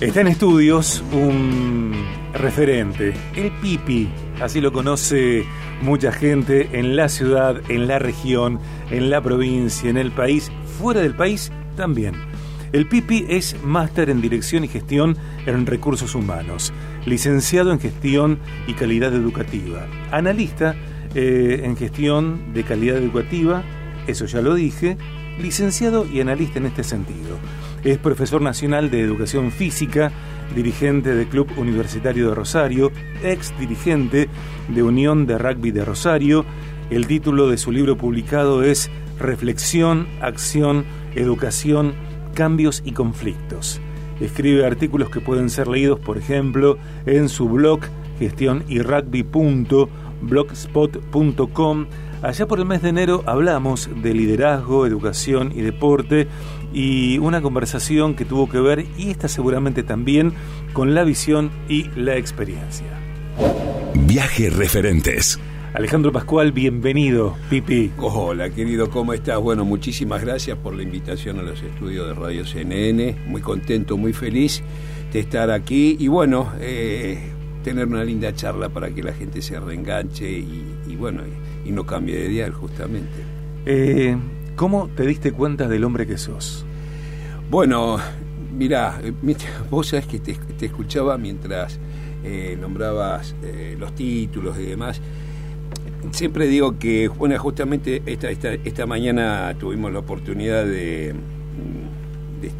Está en estudios un referente, el Pipi, así lo conoce mucha gente en la ciudad, en la región, en la provincia, en el país, fuera del país también. El Pipi es máster en dirección y gestión en recursos humanos, licenciado en gestión y calidad educativa, analista eh, en gestión de calidad educativa, eso ya lo dije, licenciado y analista en este sentido. Es profesor nacional de educación física, dirigente del Club Universitario de Rosario, ex dirigente de Unión de Rugby de Rosario. El título de su libro publicado es Reflexión, Acción, Educación, Cambios y Conflictos. Escribe artículos que pueden ser leídos, por ejemplo, en su blog gestionyrugby.blogspot.com. Allá por el mes de enero hablamos de liderazgo, educación y deporte y una conversación que tuvo que ver, y esta seguramente también, con la visión y la experiencia. Viajes referentes. Alejandro Pascual, bienvenido, Pipi. Hola, querido, ¿cómo estás? Bueno, muchísimas gracias por la invitación a los estudios de Radio CNN. Muy contento, muy feliz de estar aquí y bueno, eh, tener una linda charla para que la gente se reenganche y, bueno, y, no cambie de dial, justamente. Eh, ¿Cómo te diste cuenta del hombre que sos? Bueno, mira, vos sabés que te, escuchaba mientras eh, nombrabas eh, los títulos y demás. Siempre digo que, bueno, justamente esta, esta, mañana tuvimos la oportunidad de,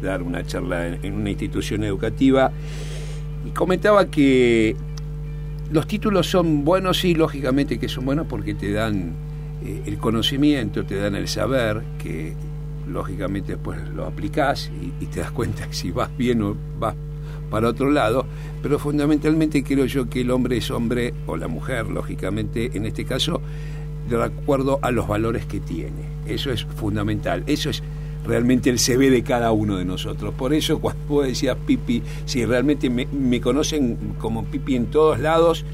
dar una charla en, una institución educativa y comentaba que los títulos son buenos, y lógicamente que son buenos porque te dan eh, el conocimiento, te dan el saber, que lógicamente después lo aplicás y, te das cuenta si vas bien o vas para otro lado, pero fundamentalmente creo yo que el hombre es hombre, o la mujer, lógicamente, en este caso, de acuerdo a los valores que tiene. Eso es fundamental, eso es realmente el CV de cada uno de nosotros. Por eso cuando vos decías Pipi, si realmente me, me conocen como Pipi en todos lados,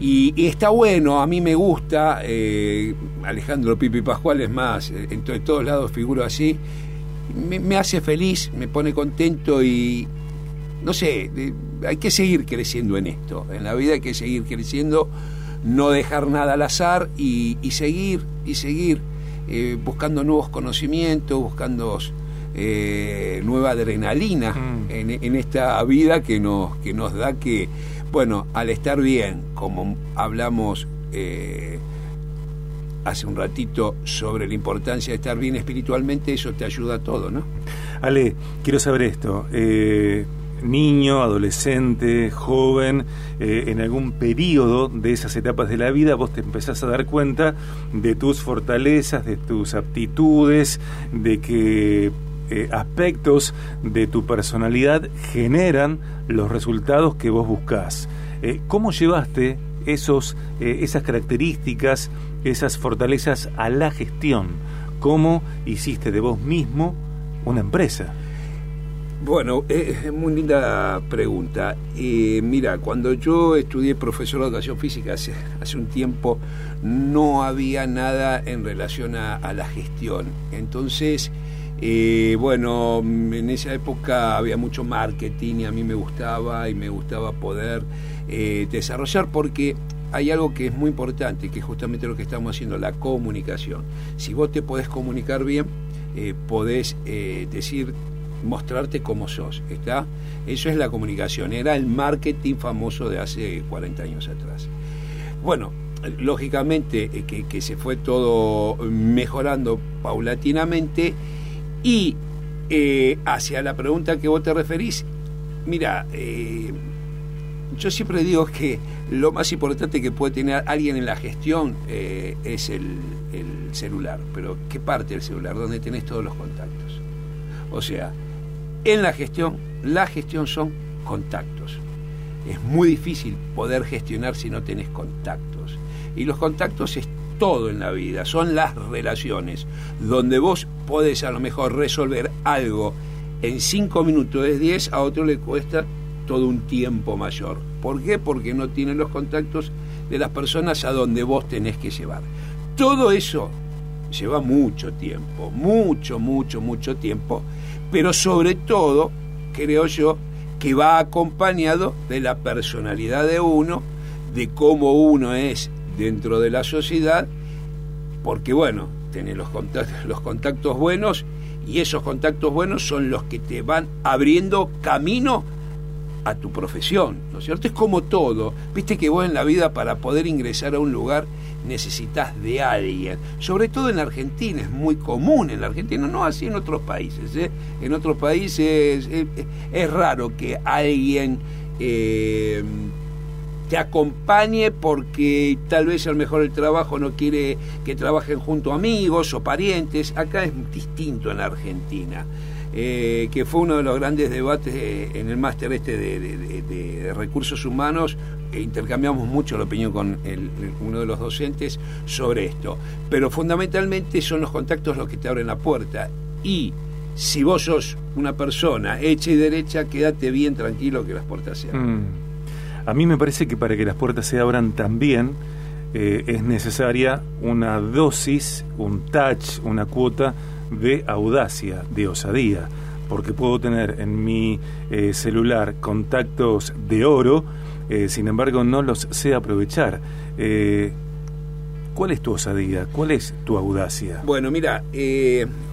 y, está bueno, a mí me gusta, eh, Alejandro Pipi Pascual es más, eh, en, todos lados figuro así, me, hace feliz, me pone contento y no sé, hay que seguir creciendo en esto, en la vida hay que seguir creciendo, no dejar nada al azar y, seguir, y seguir eh, buscando nuevos conocimientos, buscando nueva adrenalina mm. en, en, esta vida que nos, que nos da que bueno, al estar bien, como hablamos eh, hace un ratito sobre la importancia de estar bien espiritualmente, eso te ayuda a todo, ¿no? Ale, quiero saber esto. Eh, niño, adolescente, joven, eh, en algún periodo de esas etapas de la vida vos te empezás a dar cuenta de tus fortalezas, de tus aptitudes, de que eh, aspectos de tu personalidad generan los resultados que vos buscás. Eh, ¿Cómo llevaste esos, esas características, esas fortalezas a la gestión? ¿Cómo hiciste de vos mismo una empresa? Bueno, es muy linda pregunta. mira, cuando yo estudié profesor de educación física hace, hace un tiempo, no había nada en relación a, la gestión. Entonces, y bueno, en esa época había mucho marketing y a mí me gustaba y me gustaba poder eh, desarrollar porque hay algo que es muy importante, que es justamente lo que estamos haciendo, la comunicación. Si vos te podés comunicar bien, eh, podés eh, decir, mostrarte como sos, ¿está? Eso es la comunicación, era el marketing famoso de hace 40 años atrás. Bueno, lógicamente que, que se fue todo mejorando paulatinamente, y eh, hacia la pregunta que vos te referís, mira, eh, yo siempre digo que lo más importante que puede tener alguien en la gestión eh, es el, el, celular. Pero ¿qué parte del celular? Donde tenés todos los contactos. O sea, en la gestión, la gestión son contactos. Es muy difícil poder gestionar si no tenés contactos. Y los contactos es todo en la vida, son las relaciones, donde vos podés a lo mejor resolver algo en cinco minutos de 10, a otro le cuesta todo un tiempo mayor. ¿Por qué? Porque no tienen los contactos de las personas a donde vos tenés que llevar. Todo eso lleva mucho tiempo, mucho, mucho, mucho tiempo, pero sobre todo, creo yo, que va acompañado de la personalidad de uno, de cómo uno es dentro de la sociedad, porque bueno, tenés los contactos, los contactos buenos y esos contactos buenos son los que te van abriendo camino a tu profesión, ¿no es cierto? Es como todo, viste que vos en la vida para poder ingresar a un lugar necesitas de alguien, sobre todo en Argentina, es muy común en la Argentina, no así en otros países, ¿eh? en otros países es, raro que alguien eh, te acompañe porque tal vez a lo mejor el trabajo no quiere que trabajen junto amigos o parientes, acá es distinto en Argentina. Eh, que fue uno de los grandes debates en el máster este de, recursos humanos. E intercambiamos mucho la opinión con uno de los docentes sobre esto. Pero fundamentalmente son los contactos los que te abren la puerta. Y si vos sos una persona hecha y derecha, quédate bien tranquilo que las puertas se abran. Mm. A mí me parece que para que las puertas se abran también eh, es necesaria una dosis, un touch, una cuota de audacia, de osadía, porque puedo tener en mi eh, celular contactos de oro, eh, sin embargo no los sé aprovechar. Eh, ¿Cuál es tu osadía? ¿Cuál es tu audacia? Bueno, mira,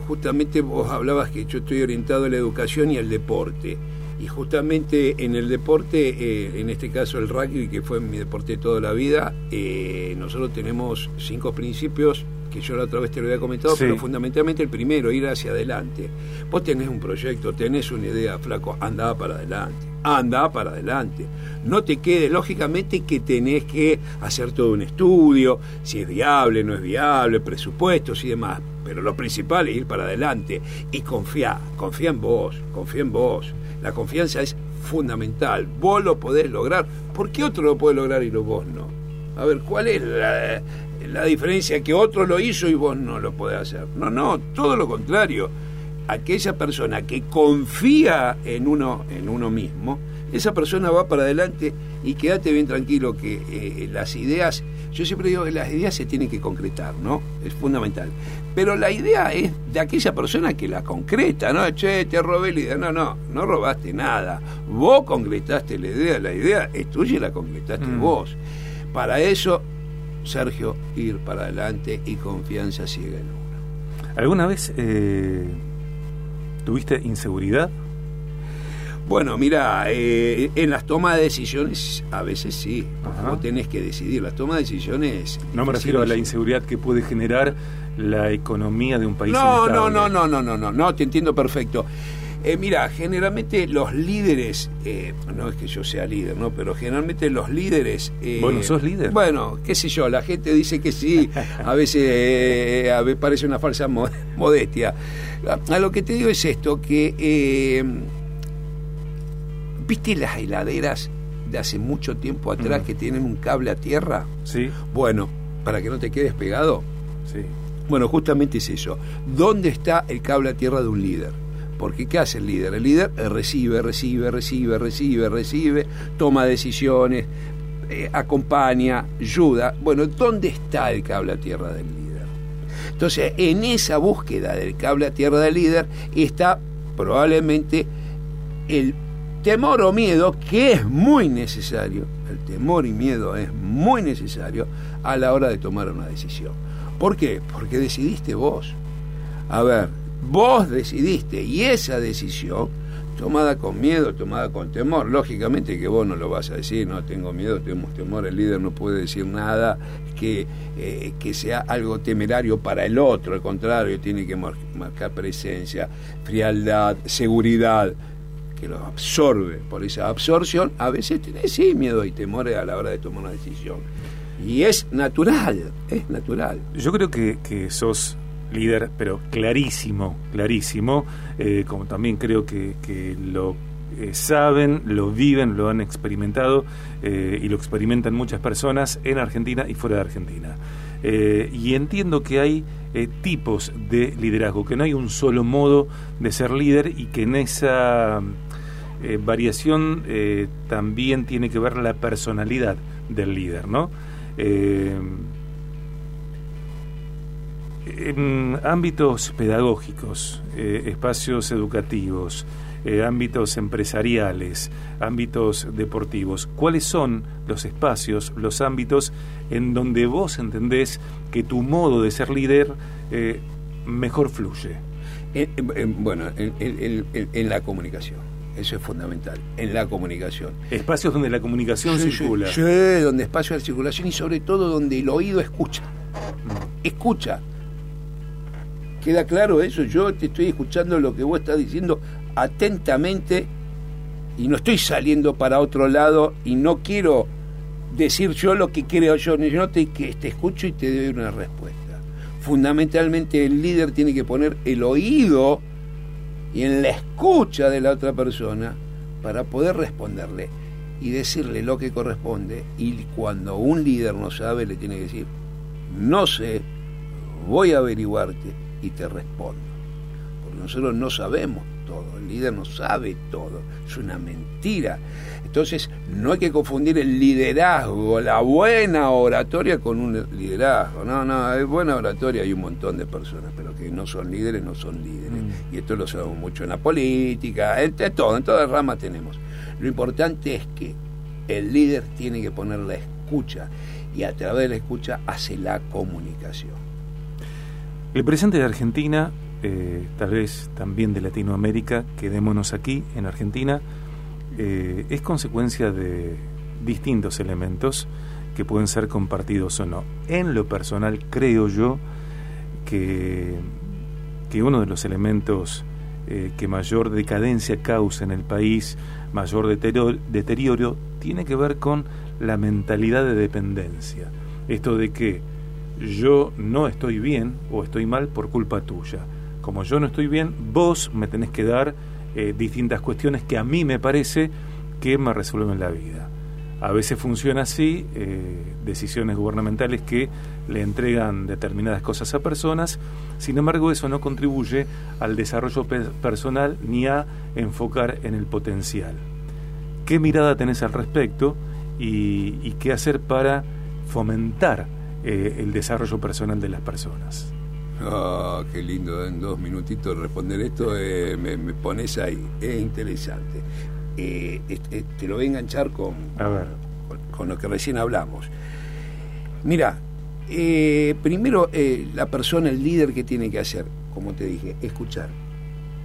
justamente vos hablabas que yo estoy orientado a la educación y al deporte. Y justamente en el deporte, en este caso el rugby, que fue mi deporte toda la vida, nosotros tenemos cinco principios que yo la otra vez te lo había comentado, pero fundamentalmente el primero, ir hacia adelante. Vos tenés un proyecto, tenés una idea, flaco, anda para adelante, anda para adelante. No te quedes, lógicamente que tenés que hacer todo un estudio, si es viable, no es viable, presupuestos y demás, pero lo principal es ir para adelante y confía, confía en vos, confía en vos. La confianza es fundamental, vos lo podés lograr, ¿por qué otro lo puede lograr y vos no? A ver, ¿cuál es la, la diferencia que otro lo hizo y vos no lo podés hacer. No, no, todo lo contrario. Aquella persona que confía en uno, en uno mismo, esa persona va para adelante y quédate bien tranquilo que eh, las ideas, yo siempre digo que las ideas se tienen que concretar, ¿no? Es fundamental. Pero la idea es de aquella persona que la concreta, ¿no? Che, te robé la idea. No, no, no robaste nada. Vos concretaste la idea, la idea es tuya y la concretaste mm. vos. Para eso Sergio, ir para adelante y confianza ciega en uno. ¿Alguna vez eh, tuviste inseguridad? Bueno, mira, eh, en las tomas de decisiones a veces sí. Vos tenés que decidir. Las tomas de decisiones. No me refiero a la inseguridad que puede generar la economía de un país. No, no, no, no, no, no, no, no, te entiendo perfecto. Eh, mira, generalmente los líderes, eh, no es que yo sea líder, ¿no? Pero generalmente los líderes... Eh, bueno, ¿sos líder? Bueno, qué sé yo, la gente dice que sí, a veces, a veces parece una falsa modestia. A, lo que te digo es esto, que... ¿Viste las heladeras de hace mucho tiempo atrás que tienen un cable a tierra? Sí. Bueno, para que no te quedes pegado. Sí. Bueno, justamente es eso. ¿Dónde está el cable a tierra de un líder? Porque ¿qué hace el líder? El líder recibe, recibe, recibe, recibe, recibe, toma decisiones, eh, acompaña, ayuda. Bueno, ¿dónde está el cable a tierra del líder? Entonces, en esa búsqueda del cable a tierra del líder está probablemente el temor o miedo que es muy necesario, el temor y miedo es muy necesario a la hora de tomar una decisión. ¿Por qué? Porque decidiste vos. A ver, Vos decidiste y esa decisión, tomada con miedo, tomada con temor, lógicamente que vos no lo vas a decir, no tengo miedo, tengo temor, el líder no puede decir nada que, eh, que sea algo temerario para el otro, al contrario, tiene que marcar presencia, frialdad, seguridad que lo absorbe. Por esa absorción, a veces tenés sí miedo y temor a la hora de tomar una decisión. Y es natural, es natural. Yo creo que, que sos líder, pero clarísimo, clarísimo, eh, como también creo que, lo eh, saben, lo viven, lo han experimentado eh, y lo experimentan muchas personas en Argentina y fuera de Argentina. y entiendo que hay tipos de liderazgo, que no hay un solo modo de ser líder y que en esa variación también tiene que ver la personalidad del líder, ¿no? En ámbitos pedagógicos, eh, espacios educativos, eh, ámbitos empresariales, ámbitos deportivos. ¿Cuáles son los espacios, los ámbitos en donde vos entendés que tu modo de ser líder eh, mejor fluye? bueno, en, la comunicación. Eso es fundamental, en la comunicación. Espacios donde la comunicación circula. Sí, donde espacio de circulación y sobre todo donde el oído escucha. Mm. Escucha. ¿Queda claro eso? Yo te estoy escuchando lo que vos estás diciendo atentamente y no estoy saliendo para otro lado y no quiero decir yo lo que creo yo, yo te, que te escucho y te doy una respuesta fundamentalmente el líder tiene que poner el oído y en la escucha de la otra persona para poder responderle y decirle lo que corresponde y cuando un líder no sabe le tiene que decir no sé, voy a averiguarte y te respondo. Porque nosotros no sabemos todo, el líder no sabe todo, es una mentira. Entonces, no hay que confundir el liderazgo, la buena oratoria con un liderazgo. No, no, es buena oratoria, hay un montón de personas, pero que no son líderes, no son líderes. Mm. Y esto lo sabemos mucho en la política, en, todo, en todas ramas tenemos. Lo importante es que el líder tiene que poner la escucha y a través de la escucha hace la comunicación. El presidente de Argentina eh, tal vez también de Latinoamérica, quedémonos aquí en Argentina, eh, es consecuencia de distintos elementos que pueden ser compartidos o no. En lo personal creo yo que, que uno de los elementos eh, que mayor decadencia causa en el país, mayor deterioro, deterioro, tiene que ver con la mentalidad de dependencia. Esto de que yo no estoy bien o estoy mal por culpa tuya como yo no estoy bien, vos me tenés que dar eh, distintas cuestiones que a mí me parece que me resuelven la vida. A veces funciona así, eh, decisiones gubernamentales que le entregan determinadas cosas a personas, sin embargo eso no contribuye al desarrollo personal ni a enfocar en el potencial. ¿Qué mirada tenés al respecto y, qué hacer para fomentar eh, el desarrollo personal de las personas? Oh, qué lindo, en dos minutitos responder esto, eh, me, pones ahí, es interesante. Eh, te lo voy a enganchar con, con, lo que recién hablamos. Mira, eh, primero la persona, el líder que tiene que hacer, como te dije, escuchar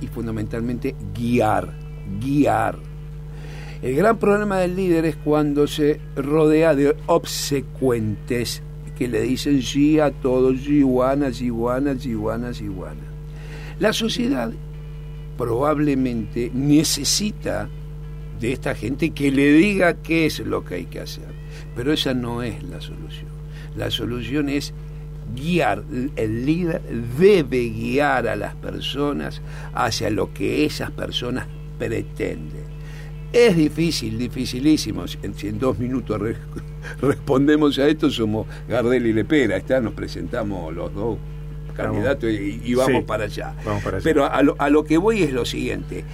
y fundamentalmente guiar, guiar. El gran problema del líder es cuando se rodea de obsecuentes que le dicen sí a todos, iguanas, iguanas, iguanas, iguanas. La sociedad probablemente necesita de esta gente que le diga qué es lo que hay que hacer, pero esa no es la solución. La solución es guiar, el líder debe guiar a las personas hacia lo que esas personas pretenden. Es difícil, dificilísimo. Si en, dos minutos respondemos a esto, somos Gardel y Lepera. Está, nos presentamos los dos candidatos y, vamos, para allá. Pero a lo, a lo, que voy es lo siguiente.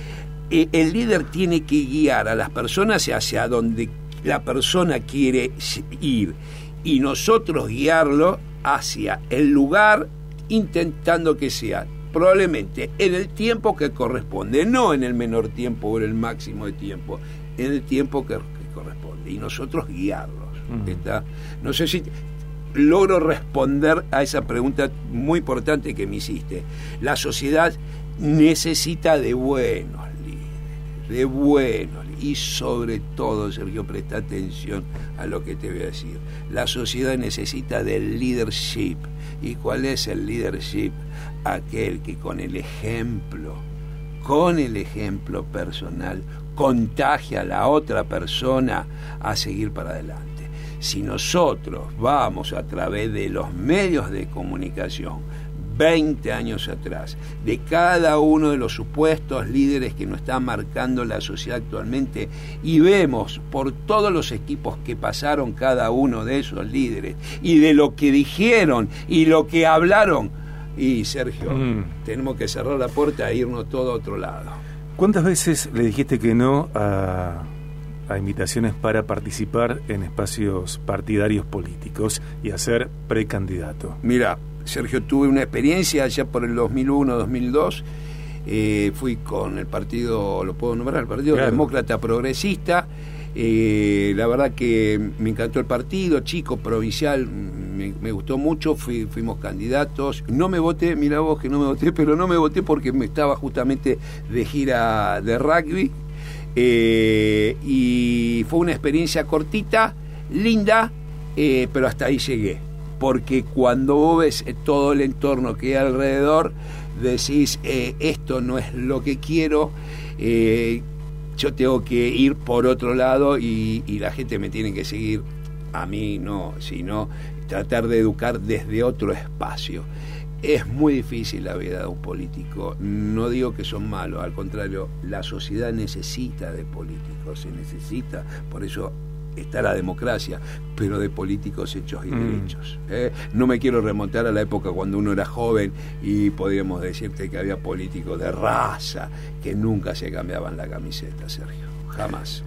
Eh, el líder tiene que guiar a las personas hacia donde la persona quiere ir y nosotros guiarlo hacia el lugar intentando que sea probablemente en el tiempo que corresponde, no en el menor tiempo o en el máximo de tiempo, en el tiempo que, corresponde, y nosotros guiarlos. No sé si logro responder a esa pregunta muy importante que me hiciste. La sociedad necesita de buenos líderes, de buenos, y sobre todo, Sergio, presta atención a lo que te voy a decir. La sociedad necesita del leadership. ¿Y cuál es el leadership? Aquel que con el ejemplo, con el ejemplo personal, contagia a la otra persona a seguir para adelante. Si nosotros vamos a través de los medios de comunicación, 20 años atrás, de cada uno de los supuestos líderes que nos están marcando la sociedad actualmente y vemos por todos los equipos que pasaron cada uno de esos líderes y de lo que dijeron y lo que hablaron, y Sergio, mm. tenemos que cerrar la puerta e irnos todo a otro lado. ¿Cuántas veces le dijiste que no a, invitaciones para participar en espacios partidarios políticos y a ser precandidato? Mira, Sergio, tuve una experiencia allá por el 2001-2002 eh, fui con el partido, lo puedo nombrar, el Partido Claro. Demócrata Progresista. Eh, la verdad que me encantó el partido, chico, provincial, me, gustó mucho, fui- fuimos candidatos. No me voté, mira vos que no me voté, pero no me voté porque me estaba justamente de gira de rugby. Eh, y fue una experiencia cortita, linda, eh, pero hasta ahí llegué. Porque cuando vos ves todo el entorno que hay alrededor, decís, eh, esto no es lo que quiero, yo tengo que ir por otro lado y, y la gente me tiene que seguir a mí, no, sino tratar de educar desde otro espacio. Es muy difícil la vida de un político. No digo que son malos, al contrario, la sociedad necesita de políticos, se necesita, por eso está la democracia, pero de políticos hechos y Mm. derechos. ¿eh? No me quiero remontar a la época cuando uno era joven y podríamos decirte que había políticos de raza que nunca se cambiaban la camiseta, Sergio. Jamás.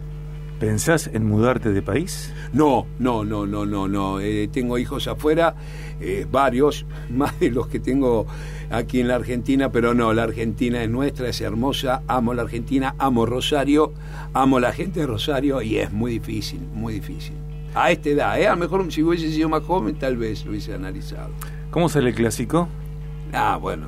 ¿Pensás en mudarte de país? No, no, no, no, no, no. Eh, tengo hijos afuera, eh, varios, más de los que tengo aquí en la Argentina, pero no, la Argentina es nuestra, es hermosa, amo la Argentina, amo Rosario, amo la gente de Rosario y es muy difícil, muy difícil. A esta edad, ¿eh? a lo mejor si hubiese sido más joven tal vez lo hubiese analizado. ¿Cómo sale el clásico? Ah, bueno,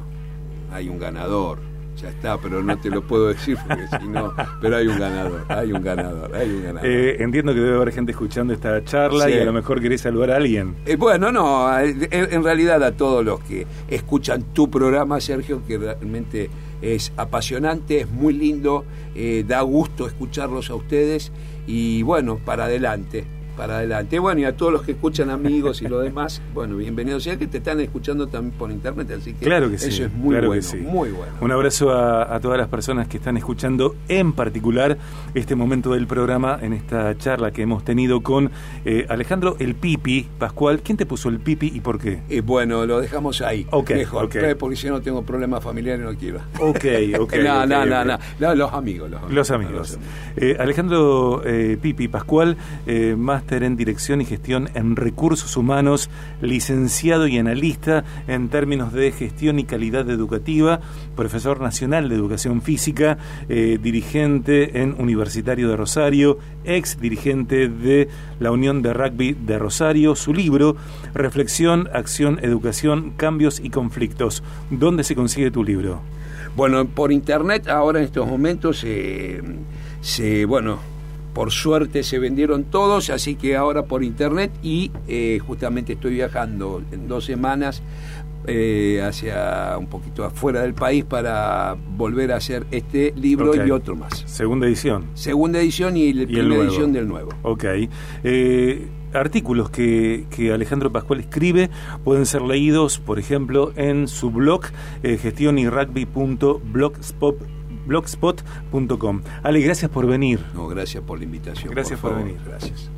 hay un ganador. Ya está, pero no te lo puedo decir porque si no, pero hay un ganador, hay un ganador, hay un ganador. Eh, entiendo que debe haber gente escuchando esta charla Sí. y a lo mejor querés saludar a alguien. Eh, bueno, no, eh, en realidad a todos los que escuchan tu programa, Sergio, que realmente es apasionante, es muy lindo, eh, da gusto escucharlos a ustedes y bueno, para adelante, para adelante. Bueno, y a todos los que escuchan amigos y lo demás, bueno, bienvenidos. Ya que te están escuchando también por internet, así que Claro que sí. eso es muy claro bueno, sí. muy bueno. Un abrazo a, a todas las personas que están escuchando, en particular este momento del programa, en esta charla que hemos tenido con eh, Alejandro El Pipi Pascual. ¿Quién te puso el Pipi y por qué? Eh, bueno, lo dejamos ahí. Ok, mejor, ok. eh, porque si no tengo problemas familiares no quiero. Ok, ok. no, no, no, no, no, los amigos, los amigos. Los amigos. Eh, Alejandro eh, Pipi Pascual, eh, en Dirección y Gestión en Recursos Humanos, licenciado y analista en términos de gestión y calidad educativa, profesor nacional de Educación Física, eh, dirigente en Universitario de Rosario, ex dirigente de la Unión de Rugby de Rosario. Su libro, Reflexión, Acción, Educación, Cambios y Conflictos. ¿Dónde se consigue tu libro? Bueno, por internet ahora en estos momentos se, bueno, por suerte se vendieron todos, así que ahora por internet y eh, justamente estoy viajando en dos semanas eh, hacia un poquito afuera del país para volver a hacer este libro y otro más. Segunda edición. Segunda edición y la primera edición del nuevo. Ok. Eh, artículos que, que Alejandro Pascual escribe pueden ser leídos, por ejemplo, en su blog eh, gestionyrugby.blogspot.com. Ale, gracias por venir. No, gracias por la invitación. Gracias por favor. venir. Gracias.